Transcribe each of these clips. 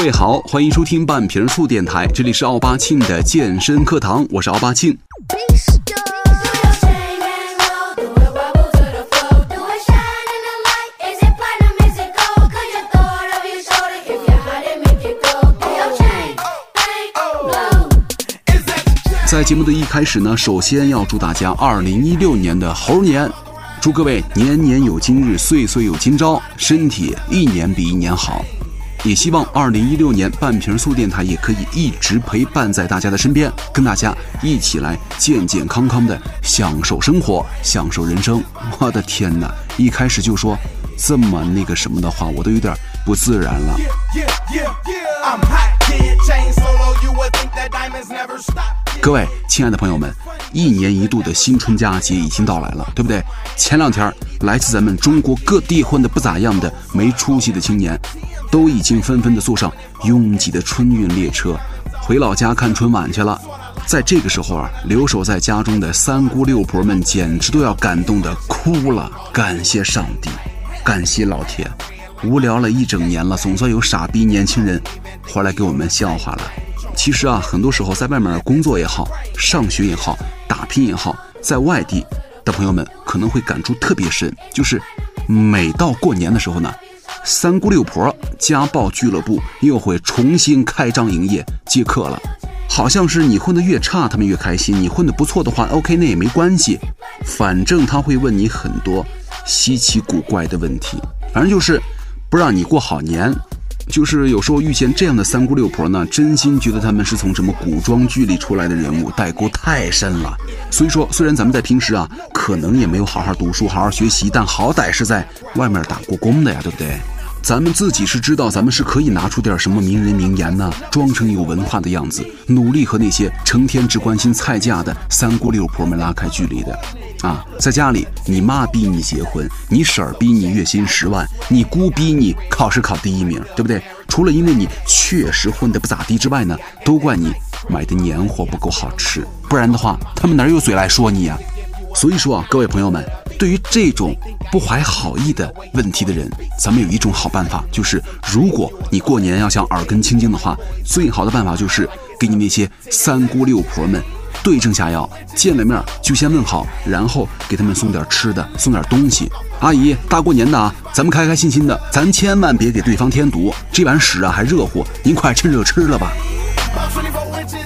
各位好，欢迎收听半瓶醋电台，这里是奥巴庆的健身课堂，我是奥巴庆。在节目的一开始呢，首先要祝大家二零一六年的猴年，祝各位年年有今日，岁岁有今朝，身体一年比一年好。也希望二零一六年半瓶醋电台也可以一直陪伴在大家的身边，跟大家一起来健健康康的享受生活，享受人生。我的天哪，一开始就说这么那个什么的话，我都有点不自然了。各位亲爱的朋友们，一年一度的新春佳节已经到来了，对不对？前两天，来自咱们中国各地混的不咋样的没出息的青年，都已经纷纷的坐上拥挤的春运列车，回老家看春晚去了。在这个时候啊，留守在家中的三姑六婆们简直都要感动的哭了。感谢上帝，感谢老天，无聊了一整年了，总算有傻逼年轻人回来给我们笑话了。其实啊，很多时候在外面工作也好，上学也好，打拼也好，在外地的朋友们可能会感触特别深，就是每到过年的时候呢，三姑六婆家暴俱乐部又会重新开张营业接客了。好像是你混得越差，他们越开心；你混得不错的话，OK，那也没关系，反正他会问你很多稀奇古怪的问题，反正就是不让你过好年。就是有时候遇见这样的三姑六婆呢，真心觉得他们是从什么古装剧里出来的人物，代沟太深了。所以说，虽然咱们在平时啊，可能也没有好好读书、好好学习，但好歹是在外面打过工的呀，对不对？咱们自己是知道，咱们是可以拿出点什么名人名言呢，装成有文化的样子，努力和那些成天只关心菜价的三姑六婆们拉开距离的。啊，在家里，你妈逼你结婚，你婶儿逼你月薪十万，你姑逼你考试考第一名，对不对？除了因为你确实混得不咋地之外呢，都怪你买的年货不够好吃，不然的话，他们哪有嘴来说你呀？所以说啊，各位朋友们，对于这种不怀好意的问题的人，咱们有一种好办法，就是如果你过年要想耳根清净的话，最好的办法就是给你那些三姑六婆们。对症下药，见了面就先问好，然后给他们送点吃的，送点东西。阿姨，大过年的啊，咱们开开心心的，咱千万别给对方添堵。这碗屎啊还热乎，您快趁热吃了吧。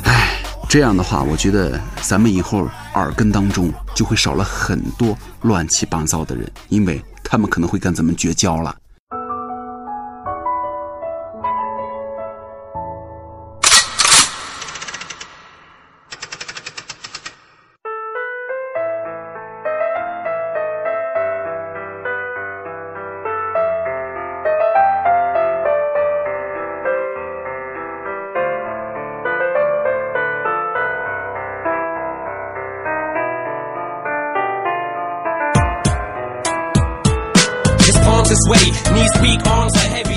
哎，这样的话，我觉得咱们以后耳根当中就会少了很多乱七八糟的人，因为他们可能会跟咱们绝交了。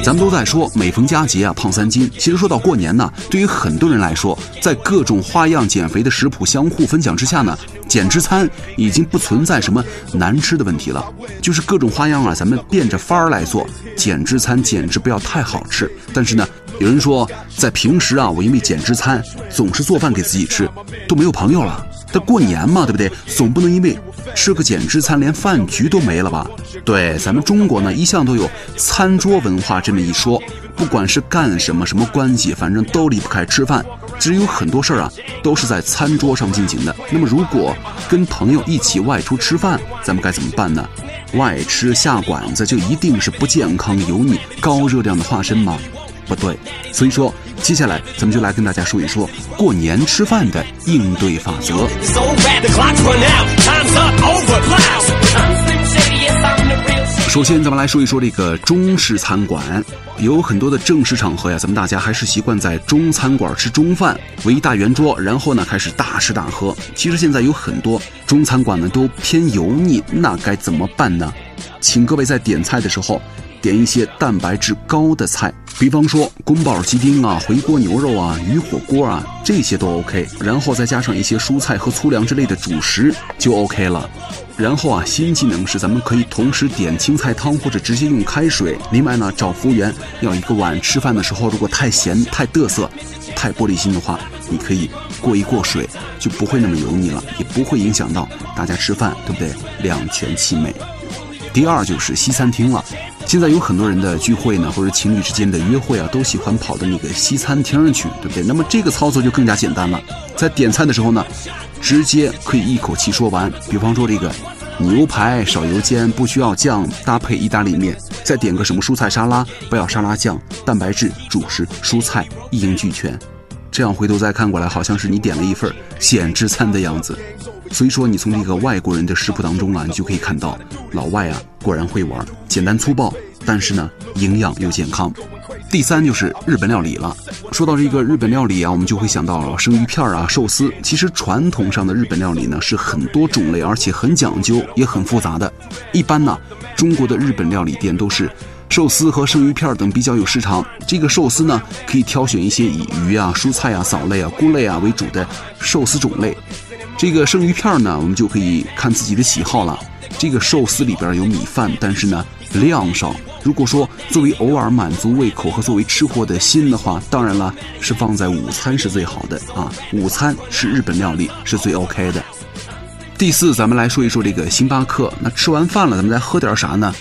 咱们都在说每逢佳节啊胖三斤。其实说到过年呢，对于很多人来说，在各种花样减肥的食谱相互分享之下呢，减脂餐已经不存在什么难吃的问题了。就是各种花样啊，咱们变着法儿来做减脂餐，简直不要太好吃。但是呢，有人说在平时啊，我因为减脂餐总是做饭给自己吃，都没有朋友了。过年嘛，对不对？总不能因为吃个减脂餐，连饭局都没了吧？对，咱们中国呢，一向都有餐桌文化这么一说。不管是干什么，什么关系，反正都离不开吃饭。只有很多事儿啊，都是在餐桌上进行的。那么，如果跟朋友一起外出吃饭，咱们该怎么办呢？外吃下馆子就一定是不健康、油腻、高热量的化身吗？不对。所以说，接下来咱们就来跟大家说一说过年吃饭的应对法则。首先，咱们来说一说这个中式餐馆。有很多的正式场合呀，咱们大家还是习惯在中餐馆吃中饭，围一大圆桌，然后呢开始大吃大喝。其实现在有很多中餐馆呢都偏油腻，那该怎么办呢？请各位在点菜的时候点一些蛋白质高的菜，比方说宫保鸡丁啊、回锅牛肉啊、鱼火锅啊，这些都 OK。然后再加上一些蔬菜和粗粮之类的主食就 OK 了。然后啊，新技能是咱们可以同时点青菜汤或者直接用开水。另外呢，找服务员要一个碗。吃饭的时候如果太咸、太嘚瑟、太玻璃心的话，你可以过一过水，就不会那么油腻了，也不会影响到大家吃饭，对不对？两全其美。第二就是西餐厅了。现在有很多人的聚会呢，或者情侣之间的约会啊，都喜欢跑到那个西餐厅去，对不对？那么这个操作就更加简单了，在点餐的时候呢，直接可以一口气说完。比方说这个牛排少油煎，不需要酱，搭配意大利面，再点个什么蔬菜沙拉，不要沙拉酱，蛋白质、主食、蔬菜一应俱全。这样回头再看过来，好像是你点了一份减脂餐的样子。所以说，你从这个外国人的食谱当中啊，你就可以看到，老外啊果然会玩，简单粗暴，但是呢营养又健康。第三就是日本料理了。说到这个日本料理啊，我们就会想到生鱼片啊、寿司。其实传统上的日本料理呢是很多种类，而且很讲究，也很复杂的。一般呢，中国的日本料理店都是寿司和生鱼片等比较有市场。这个寿司呢，可以挑选一些以鱼啊、蔬菜啊、藻类啊、菇类啊为主的寿司种类。这个生鱼片呢，我们就可以看自己的喜好了。这个寿司里边有米饭，但是呢量少。如果说作为偶尔满足胃口和作为吃货的心的话，当然了，是放在午餐是最好的啊。午餐是日本料理是最 OK 的。第四，咱们来说一说这个星巴克。那吃完饭了，咱们再喝点啥呢？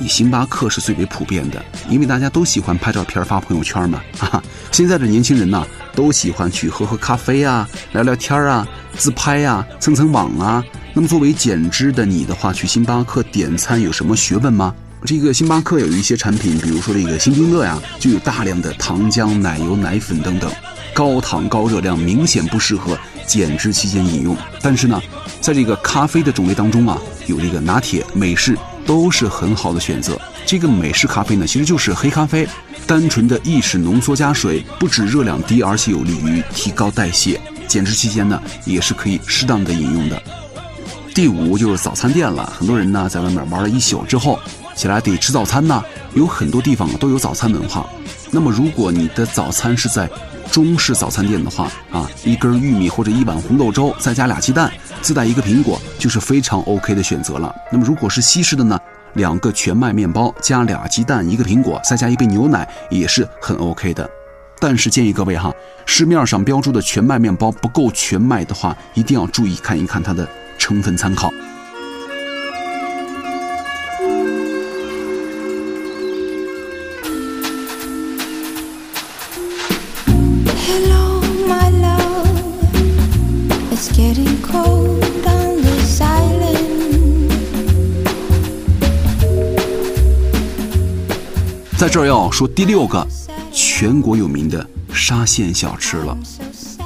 以星巴克是最为普遍的，因为大家都喜欢拍照片发朋友圈嘛。哈哈，现在的年轻人呢，都喜欢去喝喝咖啡啊，聊聊天啊。自拍啊，蹭蹭网啊。那么作为减脂的你的话，去星巴克点餐有什么学问吗？这个星巴克有一些产品，比如说这个星冰乐呀，就有大量的糖浆、奶油、奶粉等等，高糖高热量，明显不适合减脂期间饮用。但是呢，在这个咖啡的种类当中啊，有这个拿铁、美式都是很好的选择。这个美式咖啡呢，其实就是黑咖啡，单纯的意式浓缩加水，不止热量低，而且有利于提高代谢。减脂期间呢，也是可以适当的饮用的。第五就是早餐店了，很多人呢在外面玩了一宿之后，起来得吃早餐呢。有很多地方都有早餐文化。那么如果你的早餐是在中式早餐店的话啊，一根玉米或者一碗红豆粥，再加俩鸡蛋，自带一个苹果，就是非常 OK 的选择了。那么如果是西式的呢，两个全麦面包加俩鸡蛋一个苹果，再加一杯牛奶，也是很 OK 的。但是建议各位哈，市面上标注的全麦面包不够全麦的话，一定要注意看一看它的成分参考。这儿要说第六个。全国有名的沙县小吃了，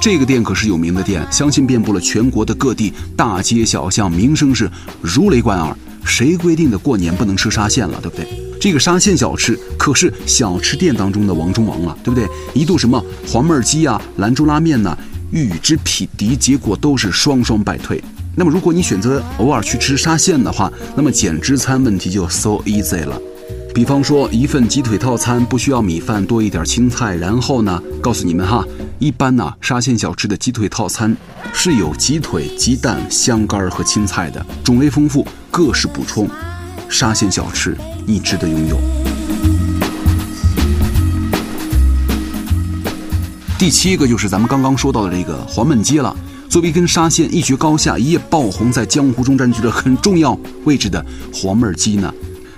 这个店可是有名的店，相信遍布了全国的各地大街小巷，名声是如雷贯耳。谁规定的过年不能吃沙县了，对不对？这个沙县小吃可是小吃店当中的王中王了，对不对？一度什么黄焖鸡啊、兰州拉面呐，欲与之匹敌，结果都是双双败退。那么如果你选择偶尔去吃沙县的话，那么减脂餐问题就 so easy 了。比方说，一份鸡腿套餐不需要米饭，多一点青菜。然后呢，告诉你们哈，一般呢，沙县小吃的鸡腿套餐是有鸡腿、鸡蛋、香干和青菜的，种类丰富，各式补充。沙县小吃，你值得拥有。第七个就是咱们刚刚说到的这个黄焖鸡了。作为跟沙县一决高下、一夜爆红，在江湖中占据着很重要位置的黄焖鸡呢。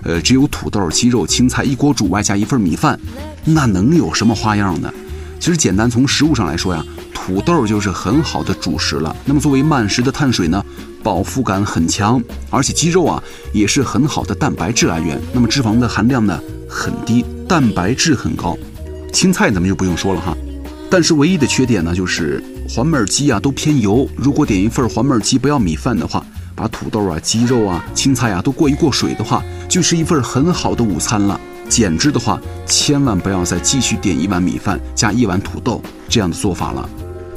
呃，只有土豆、鸡肉、青菜一锅煮，外加一份米饭，那能有什么花样呢？其实简单，从食物上来说呀，土豆就是很好的主食了。那么作为慢食的碳水呢，饱腹感很强，而且鸡肉啊也是很好的蛋白质来源。那么脂肪的含量呢很低，蛋白质很高。青菜咱们就不用说了哈，但是唯一的缺点呢就是黄焖鸡啊都偏油。如果点一份黄焖鸡不要米饭的话，把土豆啊、鸡肉啊、青菜啊都过一过水的话。就是一份很好的午餐了。减脂的话，千万不要再继续点一碗米饭加一碗土豆这样的做法了。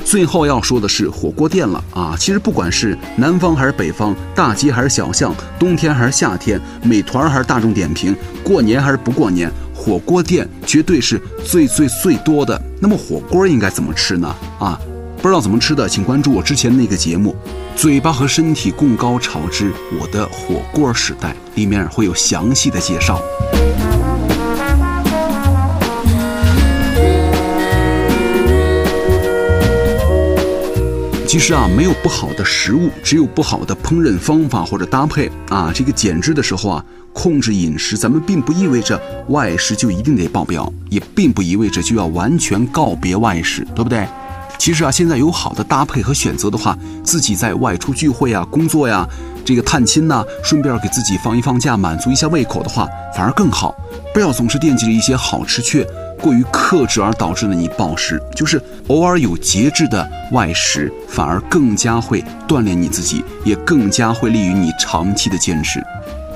最后要说的是火锅店了啊！其实不管是南方还是北方，大街还是小巷，冬天还是夏天，美团还是大众点评，过年还是不过年，火锅店绝对是最最最多的。那么火锅应该怎么吃呢？啊，不知道怎么吃的，请关注我之前那个节目《嘴巴和身体共高潮之我的火锅时代》，里面会有详细的介绍。其实啊，没有不好的食物，只有不好的烹饪方法或者搭配啊。这个减脂的时候啊，控制饮食，咱们并不意味着外食就一定得爆表，也并不意味着就要完全告别外食，对不对？其实啊，现在有好的搭配和选择的话，自己在外出聚会啊、工作呀、这个探亲呐，顺便给自己放一放假，满足一下胃口的话，反而更好。不要总是惦记着一些好吃却。过于克制而导致了你暴食，就是偶尔有节制的外食，反而更加会锻炼你自己，也更加会利于你长期的坚持。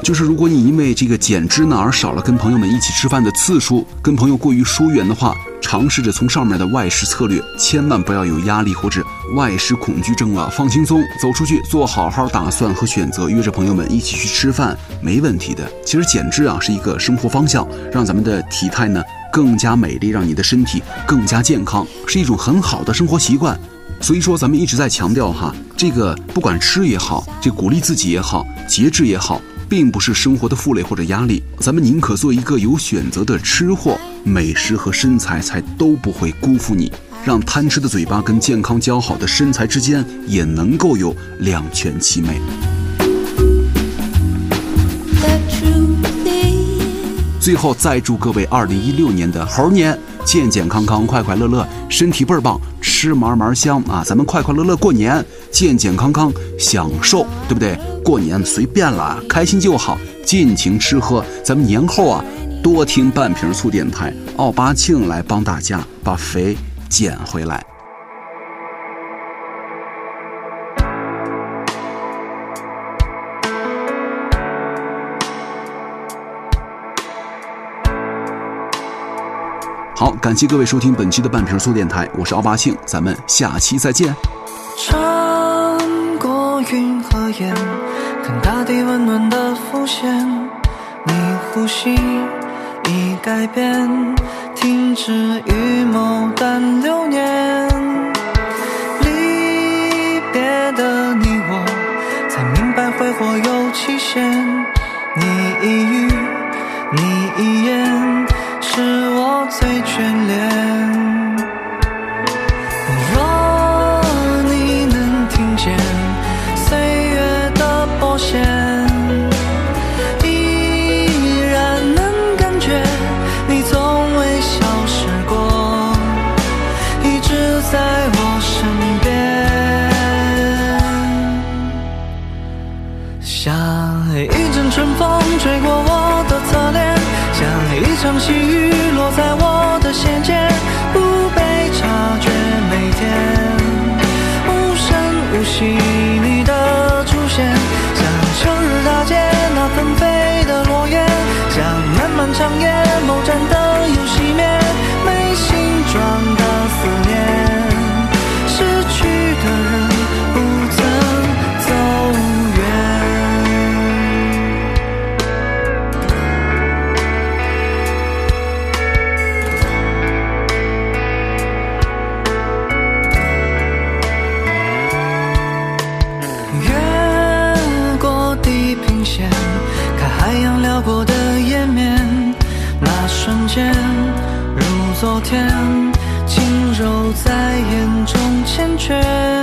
就是如果你因为这个减脂呢而少了跟朋友们一起吃饭的次数，跟朋友过于疏远的话，尝试着从上面的外食策略，千万不要有压力或者外食恐惧症了，放轻松，走出去做好好打算和选择，约着朋友们一起去吃饭，没问题的。其实减脂啊是一个生活方向，让咱们的体态呢。更加美丽，让你的身体更加健康，是一种很好的生活习惯。所以说，咱们一直在强调哈，这个不管吃也好，这鼓励自己也好，节制也好，并不是生活的负累或者压力。咱们宁可做一个有选择的吃货，美食和身材才都不会辜负你。让贪吃的嘴巴跟健康姣好的身材之间也能够有两全其美。最后再祝各位二零一六年的猴年健健康康、快快乐乐，身体倍儿棒，吃嘛嘛香啊！咱们快快乐乐过年，健健康康享受，对不对？过年随便了，开心就好，尽情吃喝。咱们年后啊，多听半瓶醋电台，奥巴庆来帮大家把肥减回来。好，感谢各位收听本期的半瓶醋电台，我是奥巴庆，咱们下期再见。穿过云和烟，看大地温暖的浮现，你呼吸已改变，停止预谋但流年。离别的你我，才明白挥霍有期限。你一昨天，轻柔在眼中缱绻，